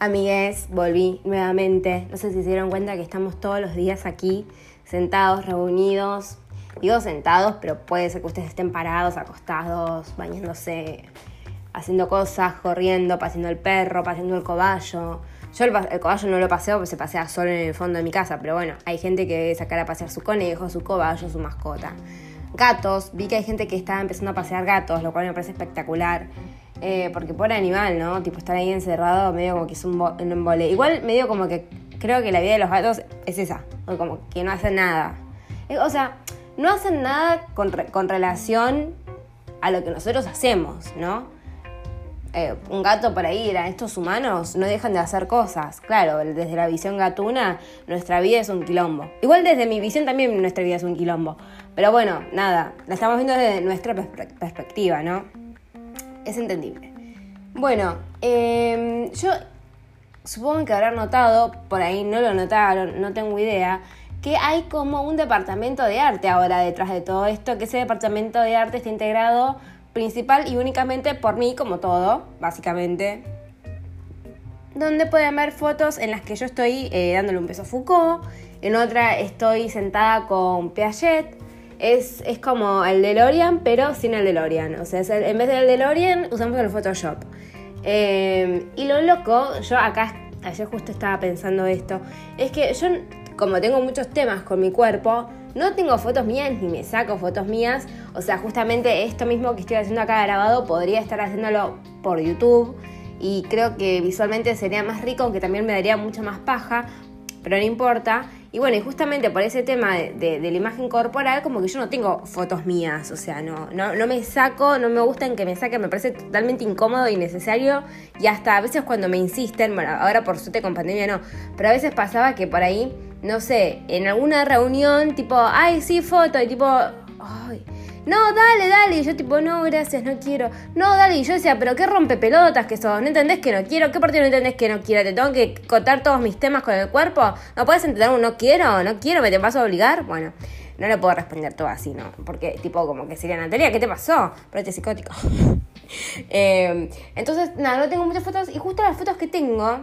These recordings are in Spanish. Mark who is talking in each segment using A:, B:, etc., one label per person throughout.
A: Amigues, volví nuevamente. No sé si se dieron cuenta que estamos todos los días aquí, sentados, reunidos. Digo sentados, pero puede ser que ustedes estén parados, acostados, bañándose, haciendo cosas, corriendo, paseando el perro, paseando el cobayo. Yo el, cobayo no lo paseo porque se pasea solo en el fondo de mi casa, pero bueno, hay gente que debe sacar a pasear su conejo, su cobayo, su mascota. Gatos, vi que hay gente que está empezando a pasear gatos, lo cual me parece espectacular. Eh, porque por animal, ¿no? Tipo, estar ahí encerrado medio como que es un, un embole. Igual medio como que creo que la vida de los gatos es esa, como que no hacen nada. Eh, o sea, no hacen nada con, relación a lo que nosotros hacemos, ¿no? Eh, un gato por ahí era, estos humanos no dejan de hacer cosas. Claro, desde la visión gatuna, nuestra vida es un quilombo. Igual desde mi visión también nuestra vida es un quilombo. Pero bueno, nada, la estamos viendo desde nuestra perspectiva, ¿no? Es entendible. Bueno, em, yo supongo que habrán notado, por ahí no lo notaron, no tengo idea, que hay como un departamento de arte ahora detrás de todo esto, que ese departamento de arte está integrado principal y únicamente por mí, como todo, básicamente. Donde pueden ver fotos en las que yo estoy eh, dándole un beso a Foucault, en otra estoy sentada con Piaget, es, como el DeLorean, pero sin el DeLorean. O sea, en vez del DeLorean usamos el Photoshop. Eh, y lo loco, yo acá, ayer justo estaba pensando esto, es que yo, como tengo muchos temas con mi cuerpo, no tengo fotos mías ni me saco fotos mías. O sea, justamente esto mismo que estoy haciendo acá grabado podría estar haciéndolo por YouTube. Y creo que visualmente sería más rico, aunque también me daría mucha más paja, pero no importa. Y bueno, y justamente por ese tema de, la imagen corporal, como que yo no tengo fotos mías, o sea, no, no, no me saco, no me gustan que me saquen, me parece totalmente incómodo y necesario. Y hasta a veces cuando me insisten, bueno, ahora por suerte con pandemia no, pero a veces pasaba que por ahí, no sé, en alguna reunión, tipo, ay, sí, foto, y tipo, ay, no, dale, dale. Y yo tipo, no, gracias, no quiero. No, dale. Y yo decía, pero qué rompe pelotas que sos. ¿No entendés que no quiero? ¿Qué parte no entendés que no quiero? ¿Te tengo que contar todos mis temas con el cuerpo? ¿No puedes entender un no quiero? ¿No quiero? ¿Me te vas a obligar? Bueno, no le puedo responder todo así, ¿no? Porque tipo como que sería Natalia, ¿qué te pasó? Pero este psicótico. Eh, entonces, nada, no tengo muchas fotos. Y justo las fotos que tengo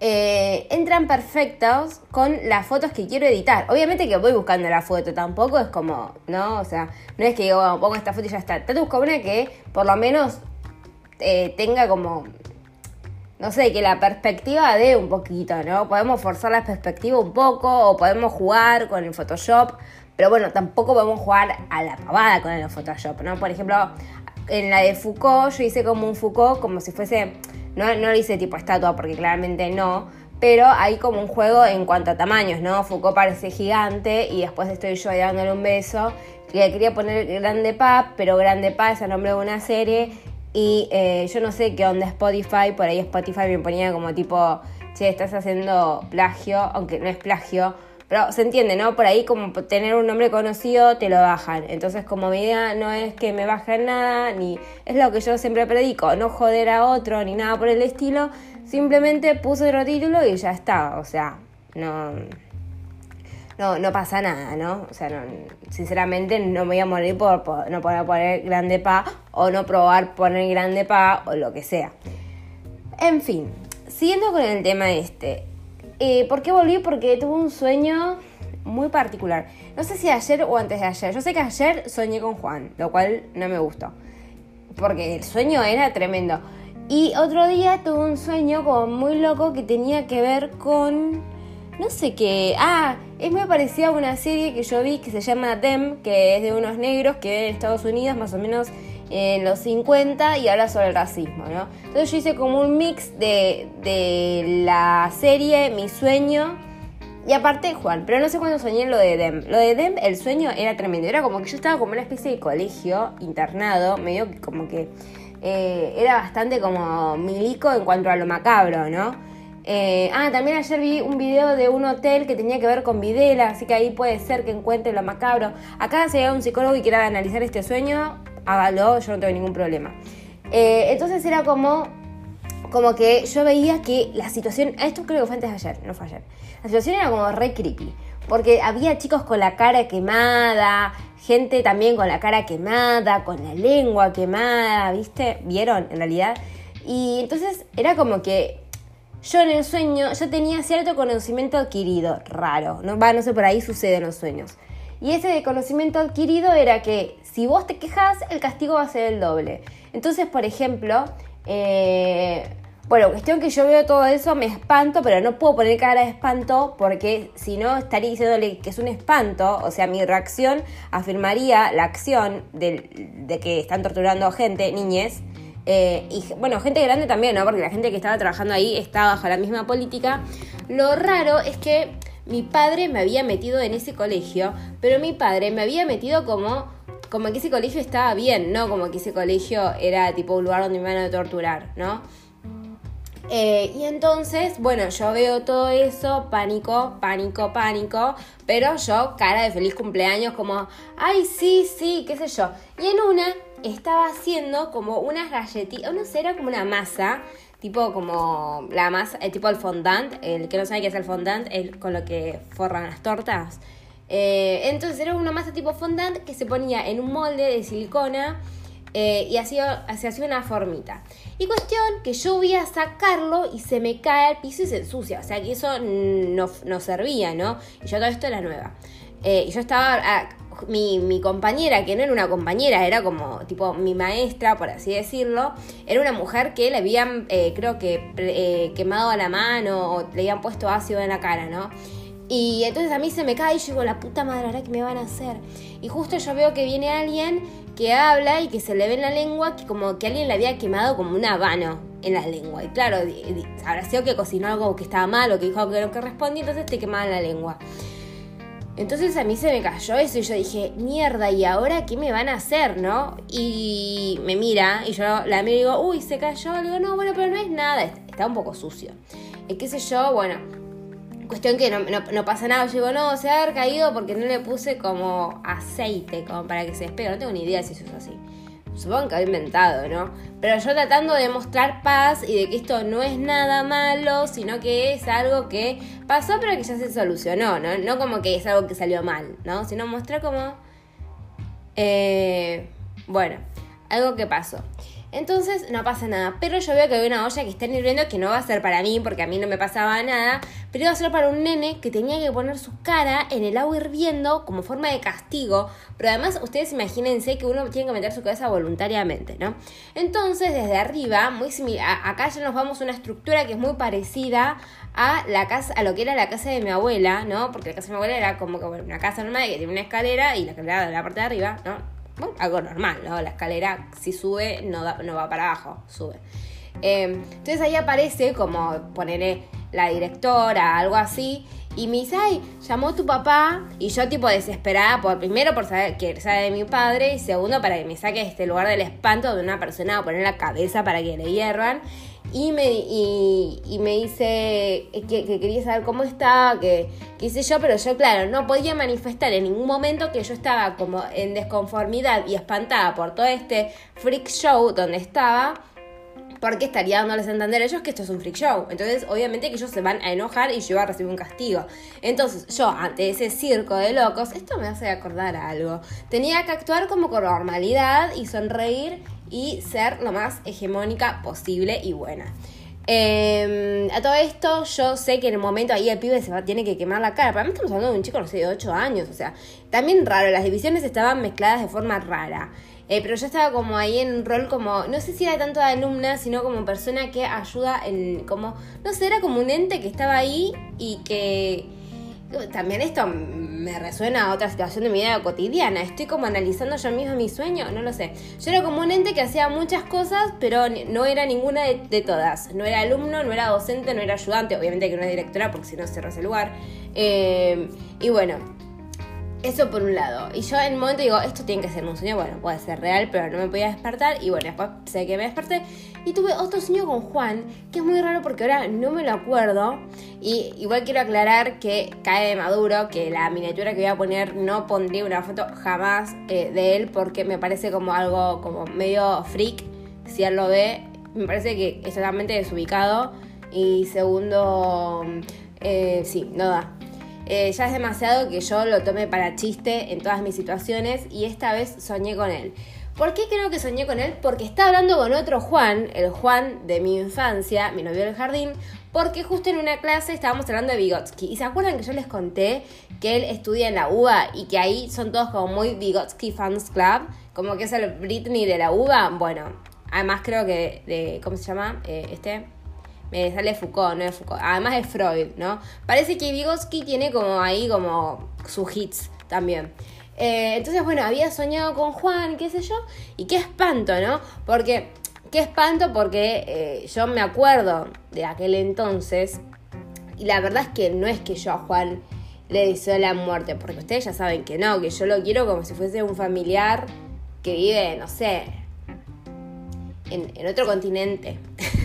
A: eh, entran perfectos con las fotos que quiero editar. Obviamente que voy buscando la foto, tampoco es como, ¿no? O sea, no es que digo, pongo esta foto y ya está. Trato busco una que por lo menos eh, tenga como, no sé, que la perspectiva dé un poquito, ¿no? Podemos forzar la perspectiva un poco o podemos jugar con el Photoshop, pero bueno, tampoco podemos jugar a la pavada con el Photoshop, ¿no? Por ejemplo, en la de Foucault yo hice como un Foucault como si fuese no, no lo hice tipo estatua porque claramente no, pero hay como un juego en cuanto a tamaños, ¿no? Foucault parece gigante y después estoy yo dándole un beso. Le quería poner Grande Pa, pero Grande Pa es el nombre de una serie y eh, yo no sé qué onda Spotify, por ahí Spotify me ponía como tipo, che, estás haciendo plagio, aunque no es plagio, pero se entiende, ¿no? Por ahí como tener un nombre conocido te lo bajan. Entonces como mi idea no es que me bajen nada, ni es lo que yo siempre predico, no joder a otro, ni nada por el estilo. Simplemente puse otro título y ya está. O sea, no... No, no pasa nada, ¿no? O sea, sinceramente no me voy a morir por, no poder poner grande pa o no probar poner grande pa o lo que sea. En fin, siguiendo con el tema este, eh, ¿Por qué volví? Porque tuve un sueño muy particular. No sé si ayer o antes de ayer. Yo sé que ayer soñé con Juan, lo cual no me gustó. Porque el sueño era tremendo. Y otro día tuve un sueño como muy loco que tenía que ver con... No sé qué. Ah, es muy parecida a una serie que yo vi que se llama Them, que es de unos negros que viven en Estados Unidos, más o menos en los 50 y habla sobre el racismo, ¿no? Entonces yo hice como un mix de, de la serie, mi sueño y aparte Juan, pero no sé cuándo soñé lo de Dem. Lo de Dem, el sueño era tremendo, era como que yo estaba como una especie de colegio internado, medio como que eh, era bastante como milico en cuanto a lo macabro, ¿no? Eh, ah, también ayer vi un video de un hotel que tenía que ver con Videla, así que ahí puede ser que encuentre lo macabro. Acá hay un psicólogo y quiera analizar este sueño, hágalo, yo no tengo ningún problema. Eh, entonces era como, como que yo veía que la situación, esto creo que fue antes de ayer, no fue ayer, la situación era como re creepy, porque había chicos con la cara quemada, gente también con la cara quemada, con la lengua quemada, ¿viste? ¿Vieron? En realidad. Y entonces era como que yo en el sueño ya tenía cierto conocimiento adquirido, raro, ¿no? Va, no sé, por ahí sucede en los sueños. Y ese conocimiento adquirido era que si vos te quejas, el castigo va a ser el doble. Entonces, por ejemplo, eh, bueno, cuestión que yo veo todo eso, me espanto, pero no puedo poner cara de espanto porque si no estaría diciéndole que es un espanto, o sea, mi reacción afirmaría la acción de, que están torturando gente, niñez, eh, y bueno, gente grande también, ¿no? Porque la gente que estaba trabajando ahí estaba bajo la misma política. Lo raro es que mi padre me había metido en ese colegio, pero mi padre me había metido como, como que ese colegio estaba bien, no como que ese colegio era tipo un lugar donde me iban a torturar, ¿no? Eh, y entonces, bueno, yo veo todo eso, pánico, pánico, pánico, pero yo cara de feliz cumpleaños como, ay, sí, sí, qué sé yo. Y en una estaba haciendo como unas galletitas, no sé, era como una masa, tipo como la masa, el tipo el fondant, el que no sabe qué es el fondant, el con lo que forran las tortas. Eh, entonces era una masa tipo fondant que se ponía en un molde de silicona eh, y hacía, se hacía una formita. Y cuestión que yo voy a sacarlo y se me cae al piso y se ensucia. O sea que eso no, no servía, ¿no? Y yo todo esto era nueva. Eh, y yo estaba. Ah, mi, compañera, que no era una compañera, era como tipo mi maestra, por así decirlo, era una mujer que le habían, eh, creo que, quemado a la mano o le habían puesto ácido en la cara, ¿no? Y entonces a mí se me cae y yo digo, la puta madre, ¿ahora qué me van a hacer? Y justo yo veo que viene alguien que habla y que se le ve en la lengua que como que alguien le había quemado como un habano en la lengua. Y claro, habrá sido que cocinó algo que estaba mal o que dijo algo que no entonces te quemaba la lengua. Entonces a mí se me cayó eso y yo dije, mierda, ¿y ahora qué me van a hacer, no? Y me mira y yo la miro y digo, uy, se cayó. Le digo, no, bueno, pero no es nada, está un poco sucio. Y qué sé yo, bueno, Cuestión que no, pasa nada. Yo digo, no, se ha caído porque no le puse como aceite como para que se despegue. No tengo ni idea si eso es así. Supongo que había inventado, ¿no? Pero yo tratando de mostrar paz y de que esto no es nada malo, sino que es algo que pasó pero que ya se solucionó, ¿no? No como que es algo que salió mal, ¿no? Sino mostrar como... Eh, bueno, algo que pasó. Entonces no pasa nada. Pero yo veo que hay una olla que está hirviendo que no va a ser para mí porque a mí no me pasaba nada. Pero iba a ser para un nene que tenía que poner su cara en el agua hirviendo como forma de castigo. Pero además ustedes imagínense que uno tiene que meter su cabeza voluntariamente, ¿no? Entonces desde arriba, muy similar, acá ya nos vamos a una estructura que es muy parecida a la casa, a lo que era la casa de mi abuela, ¿no? Porque la casa de mi abuela era como que una casa normal que tiene una escalera y la escalera de la parte de arriba, ¿no? Algo normal, ¿no? La escalera si sube no, no va para abajo, sube. Em, entonces ahí aparece como ponerle la directora, algo así, y me dice, ay, llamó tu papá, y yo tipo desesperada, por primero por saber que sabe de mi padre, y segundo para que me saque este lugar del espanto de una persona a poner la cabeza para que le hiervan. Y me, y, me dice que, quería saber cómo estaba, que, hice yo, pero yo, claro, no podía manifestar en ningún momento que yo estaba como en desconformidad y espantada por todo este freak show donde estaba, porque estaría dándoles a entender a ellos que esto es un freak show. Entonces, obviamente que ellos se van a enojar y yo voy a recibir un castigo. Entonces, yo, ante ese circo de locos, esto me hace acordar algo. Tenía que actuar como con normalidad y sonreír y ser lo más hegemónica posible y buena. Em, a todo esto, yo sé que en el momento ahí el pibe se va, tiene que quemar la cara. Para mí estamos hablando de un chico, no sé, de 8 años. O sea, también raro, las divisiones estaban mezcladas de forma rara. Eh, pero yo estaba como ahí en un rol como, no sé si era tanto de alumna, sino como persona que ayuda en, como, no sé, era como un ente que estaba ahí y que también esto me resuena a otra situación de mi vida cotidiana. Estoy como analizando yo mismo mi sueño, no lo sé. Yo era como un ente que hacía muchas cosas, pero no era ninguna de, todas. No era alumno, no era docente, no era ayudante, obviamente que no era directora porque si no cierras el lugar. Eh, y bueno, eso por un lado. Y yo en un momento digo, esto tiene que ser un sueño. Bueno, puede ser real, pero no me podía despertar. Y bueno, después sé que me desperté. Y tuve otro sueño con Juan, que es muy raro porque ahora no me lo acuerdo. Y igual quiero aclarar que cae de maduro, que la miniatura que voy a poner no pondría una foto jamás eh, de él porque me parece como algo como medio freak. Si él lo ve, me parece que es totalmente desubicado. Y segundo, eh, sí, no da eh, ya es demasiado que yo lo tome para chiste en todas mis situaciones y esta vez soñé con él. ¿Por qué creo que soñé con él? Porque estaba hablando con otro Juan, el Juan de mi infancia, mi novio del jardín, porque justo en una clase estábamos hablando de Vygotsky. ¿Y se acuerdan que yo les conté que él estudia en la UBA y que ahí son todos como muy Vygotsky Fans Club? Como que es el Britney de la UBA. Bueno, además creo que de, ¿cómo se llama? Eh, este, me sale Foucault, no es Foucault. Además es Freud, ¿no? Parece que Vygotsky tiene como ahí como sus hits también. Eh, entonces, bueno, había soñado con Juan, qué sé yo, y qué espanto, ¿no? Porque, qué espanto porque eh, yo me acuerdo de aquel entonces, y la verdad es que no es que yo a Juan le deseo la muerte, porque ustedes ya saben que no, que yo lo quiero como si fuese un familiar que vive, no sé, en, en otro continente.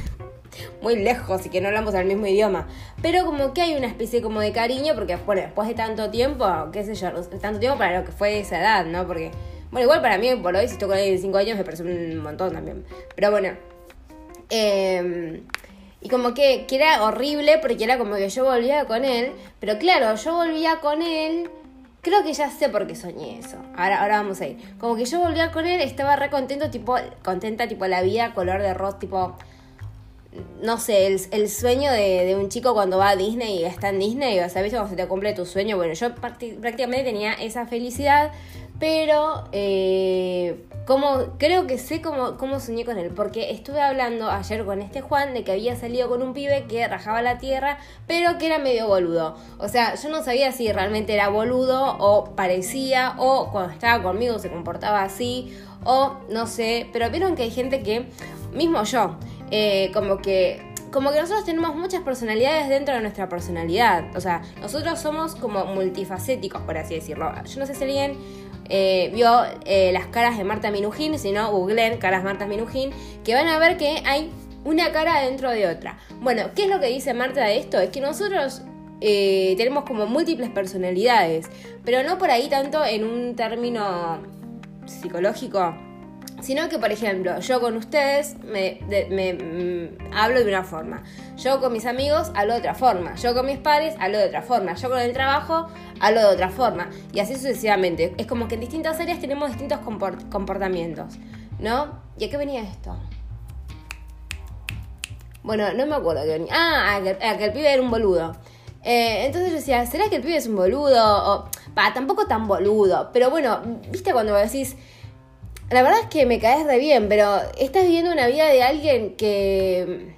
A: muy lejos y que no hablamos el mismo idioma. Pero como que hay una especie como de cariño, porque después de tanto tiempo, qué sé yo, tanto tiempo para lo que fue esa edad, ¿no? Porque, bueno, igual para mí por hoy, si estoy con él 5 años, me parece un montón también. Pero bueno. Em, y como que, que era horrible porque era como que yo volvía con él. Pero claro, yo volvía con él. Creo que ya sé por qué soñé eso. Ahora, ahora vamos a ir. Como que yo volvía con él, estaba re contento, tipo, contenta, tipo la vida, color de rock, tipo, no sé, el, sueño de, un chico cuando va a Disney y está en Disney, o sea, ¿viste cuando se te cumple tu sueño? Bueno, yo prácticamente tenía esa felicidad, pero eh, como, creo que sé cómo, cómo soñé con él, porque estuve hablando ayer con este Juan de que había salido con un pibe que rajaba la tierra, pero que era medio boludo. O sea, yo no sabía si realmente era boludo o parecía, o cuando estaba conmigo se comportaba así, o no sé, pero vieron que hay gente que, mismo yo, eh, como que como que nosotros tenemos muchas personalidades dentro de nuestra personalidad. O sea, nosotros somos como multifacéticos, por así decirlo. Yo no sé si alguien eh, vio eh, las caras de Marta Minujín, si no, googleen caras Marta Minujín, que van a ver que hay una cara dentro de otra. Bueno, ¿qué es lo que dice Marta de esto? Es que nosotros tenemos como múltiples personalidades, pero no por ahí tanto en un término psicológico sino que, por ejemplo, yo con ustedes me, mm, hablo de una forma, yo con mis amigos hablo de otra forma, yo con mis padres hablo de otra forma, yo con el trabajo hablo de otra forma, y así sucesivamente. Es como que en distintas áreas tenemos distintos comportamientos, ¿no? ¿Y a qué venía esto? Bueno, no me acuerdo qué venía. Ah, a que, el pibe era un boludo. Eh, entonces yo decía, ¿será que el pibe es un boludo? O, pa, tampoco tan boludo. Pero bueno, viste cuando decís, la verdad es que me caes de bien, pero estás viviendo una vida de alguien que,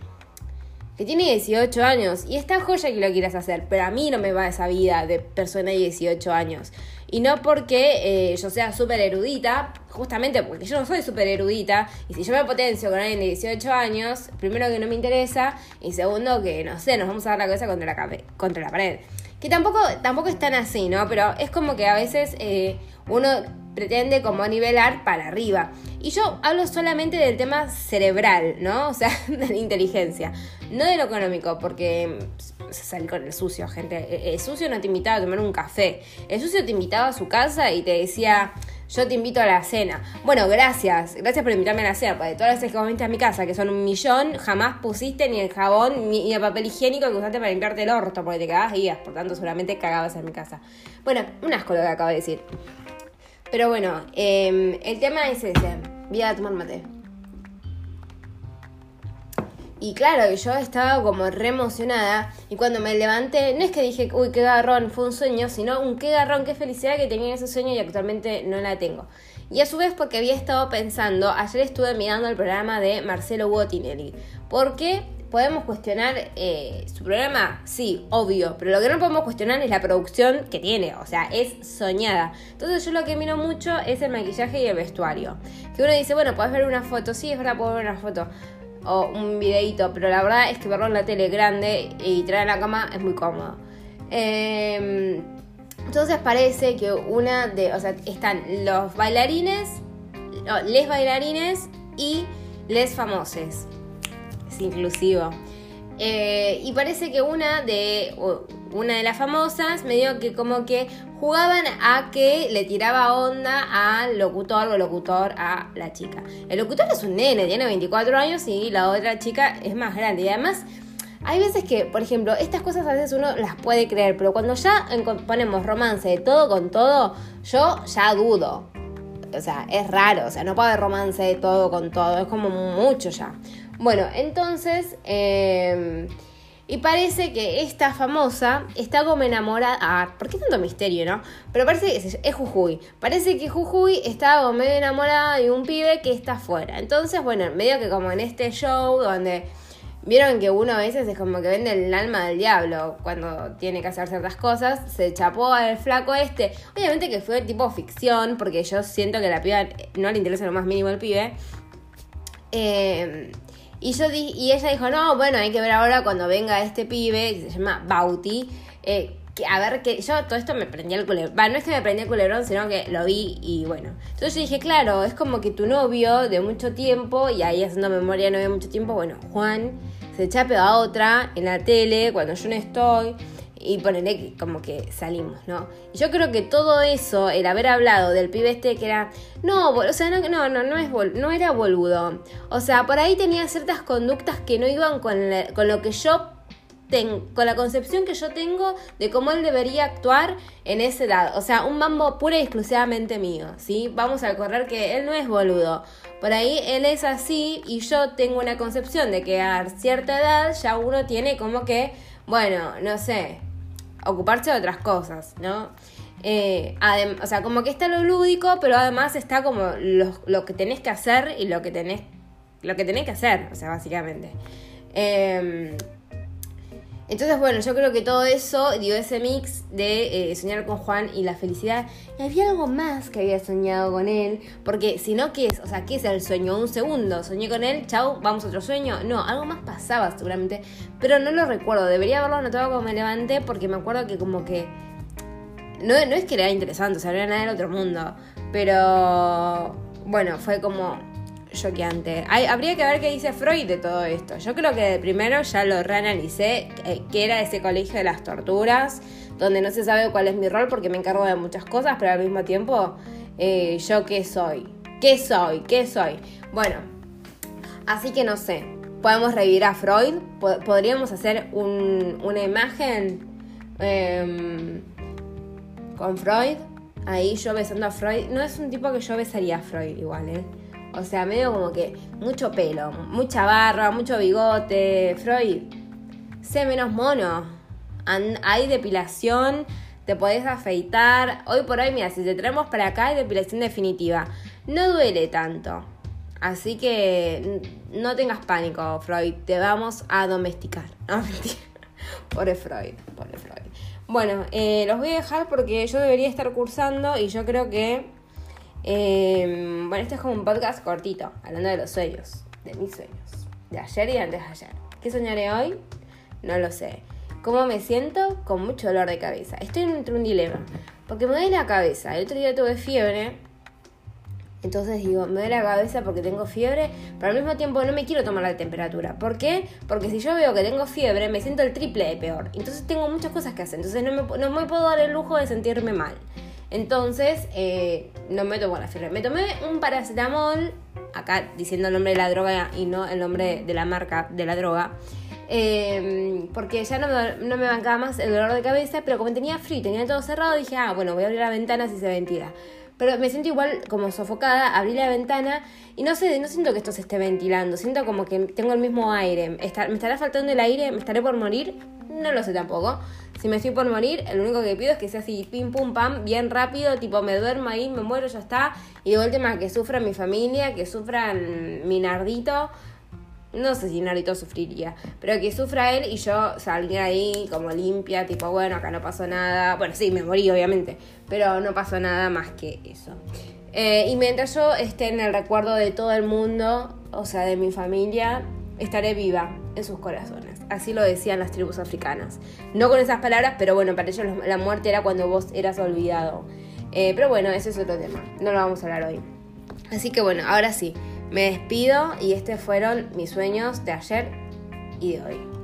A: que tiene 18 años y está joya que lo quieras hacer, pero a mí no me va esa vida de persona de 18 años. Y no porque eh, yo sea súper erudita, justamente porque yo no soy súper erudita, y si yo me potencio con alguien de 18 años, primero que no me interesa, y segundo que, no sé, nos vamos a dar la cabeza contra la, contra la pared. Que tampoco, tampoco es tan así, ¿no? Pero es como que a veces eh, uno pretende como nivelar para arriba. Y yo hablo solamente del tema cerebral, ¿no? O sea, de la inteligencia. No de lo económico, porque se sale con el sucio, gente. El sucio no te invitaba a tomar un café. El sucio te invitaba a su casa y te decía, yo te invito a la cena. Bueno, gracias. Gracias por invitarme a la cena. Porque todas las veces que viniste a mi casa, que son un millón, jamás pusiste ni el jabón ni el papel higiénico que usaste para limpiarte el orto, porque te cagabas ibas. Por tanto, seguramente cagabas en mi casa. Bueno, un asco lo que acabo de decir. Pero bueno, em, el tema es ese. Voy a tomar mate. Y claro, yo estaba como re emocionada. Y cuando me levanté, no es que dije, uy, qué garrón, fue un sueño, sino un qué garrón, qué felicidad que tenía ese sueño y actualmente no la tengo. Y a su vez porque había estado pensando, ayer estuve mirando el programa de Marcelo Botinelli. Porque podemos cuestionar eh, su programa, sí, obvio, pero lo que no podemos cuestionar es la producción que tiene, o sea, es soñada. Entonces yo lo que miro mucho es el maquillaje y el vestuario. Que uno dice, bueno, puedes ver una foto, sí, es verdad, puedo ver una foto o un videito, pero la verdad es que verlo en la tele grande y traer en la cama es muy cómodo. Em, entonces parece que una de, o sea, están los bailarines, les bailarines y les famosos inclusivo. Eh, y parece que una de, una de las famosas me dijo que como que jugaban a que le tiraba onda al locutor o locutor a la chica. El locutor es un nene, tiene 24 años y la otra chica es más grande. Y además, hay veces que, por ejemplo, estas cosas a veces uno las puede creer, pero cuando ya ponemos romance de todo con todo, yo ya dudo. o sea, es raro, o sea, no puede haber romance de todo con todo, es como mucho ya. Bueno, entonces, em, y parece que esta famosa está como enamorada. Ah, ¿por qué tanto misterio, no? Pero parece que es, Jujuy. Parece que Jujuy está como medio enamorada de un pibe que está afuera. Entonces, bueno, medio que como en este show donde Vieron que uno a veces es como que vende el alma del diablo cuando tiene que hacer ciertas cosas. Se chapó al flaco este. Obviamente que fue tipo ficción, porque yo siento que la piba no le interesa lo más mínimo el pibe. Eh, y, yo y ella dijo, no, bueno, hay que ver ahora cuando venga este pibe, se llama Bauti. Eh, que, a ver, que yo todo esto me prendía el culebrón. no es que me prendía el culebrón, sino que lo vi y bueno. Entonces yo dije, claro, es como que tu novio de mucho tiempo, y ahí haciendo memoria no había mucho tiempo, bueno, Juan se chape a otra en la tele cuando yo no estoy y ponerle como que salimos, ¿no? Yo creo que todo eso, el haber hablado del pibe este que era, no, o sea, no, no, no, no, es no era boludo. O sea, por ahí tenía ciertas conductas que no iban con, con lo que yo con la concepción que yo tengo de cómo él debería actuar en esa edad. O sea, un mambo pura y exclusivamente mío, ¿sí? Vamos a correr que él no es boludo. Por ahí él es así y yo tengo una concepción de que a cierta edad ya uno tiene como que, bueno, no sé, ocuparse de otras cosas, ¿no? Eh, o sea, como que está lo lúdico, pero además está como lo, que tenés que hacer y lo que tenés, lo que tenés que hacer, o sea, básicamente. Eh, entonces, bueno, yo creo que todo eso dio ese mix de eh, soñar con Juan y la felicidad. Y había algo más que había soñado con él. Porque si no, ¿qué es? O sea, ¿qué es el sueño? Un segundo. Soñé con él, chau, vamos a otro sueño. No, algo más pasaba seguramente. Pero no lo recuerdo. Debería haberlo anotado cuando me levanté porque me acuerdo que como que... No, no es que era interesante, o sea, no era nada del otro mundo. Pero... Bueno, fue como choqueante. habría que ver qué dice Freud de todo esto. Yo creo que de primero ya lo reanalicé, que era ese colegio de las torturas, donde no se sabe cuál es mi rol porque me encargo de muchas cosas, pero al mismo tiempo, eh, ¿yo qué soy? ¿Qué soy? ¿Qué soy? Bueno, así que no sé. Podemos revivir a Freud, podríamos hacer una imagen em, con Freud. Ahí yo besando a Freud. No es un tipo que yo besaría a Freud igual, ¿eh? O sea, medio como que mucho pelo, mucha barra, mucho bigote. Freud, sé menos mono. hay depilación, te podés afeitar. Hoy por hoy, mira, si te traemos para acá hay depilación definitiva. No duele tanto. Así que no tengas pánico, Freud. Te vamos a domesticar. No, mentira. Pobre Freud, pobre Freud. Bueno, eh, los voy a dejar porque yo debería estar cursando y yo creo que Em, bueno, este es como un podcast cortito, hablando de los sueños, de mis sueños, de ayer y antes de ayer. ¿Qué soñaré hoy? No lo sé. ¿Cómo me siento? Con mucho dolor de cabeza. Estoy entre un dilema, porque me duele la cabeza. El otro día tuve fiebre, entonces digo, me duele la cabeza porque tengo fiebre, pero al mismo tiempo no me quiero tomar la temperatura. ¿Por qué? Porque si yo veo que tengo fiebre, me siento el triple de peor. Entonces tengo muchas cosas que hacer. Entonces no me, no me puedo dar el lujo de sentirme mal. Entonces, eh, no me tomo la fiebre. Me tomé un paracetamol, acá diciendo el nombre de la droga y no el nombre de la marca de la droga. Eh, porque ya no me, no me bancaba más el dolor de cabeza, pero como tenía frío tenía todo cerrado, dije, ah, bueno, voy a abrir la ventana si se ventila. Pero me siento igual como sofocada, abrí la ventana y no sé, no siento que esto se esté ventilando, siento como que tengo el mismo aire. ¿Me estará faltando el aire? ¿Me estaré por morir? No lo sé tampoco. Si me estoy por morir, lo único que pido es que sea así, pim pum pam, bien rápido, tipo me duermo ahí, me muero, ya está. Y de última que sufra mi familia, que sufra mi nardito. No sé si Nardito sufriría, pero que sufra él y yo salga ahí como limpia, tipo, bueno, acá no pasó nada. Bueno, sí, me morí, obviamente, pero no pasó nada más que eso. Eh, y mientras yo esté en el recuerdo de todo el mundo, o sea, de mi familia, estaré viva en sus corazones. Así lo decían las tribus africanas. No con esas palabras, pero bueno, para ellos la muerte era cuando vos eras olvidado. Eh, pero bueno, ese es otro tema. No lo vamos a hablar hoy. Así que bueno, ahora sí, me despido y estos fueron mis sueños de ayer y de hoy.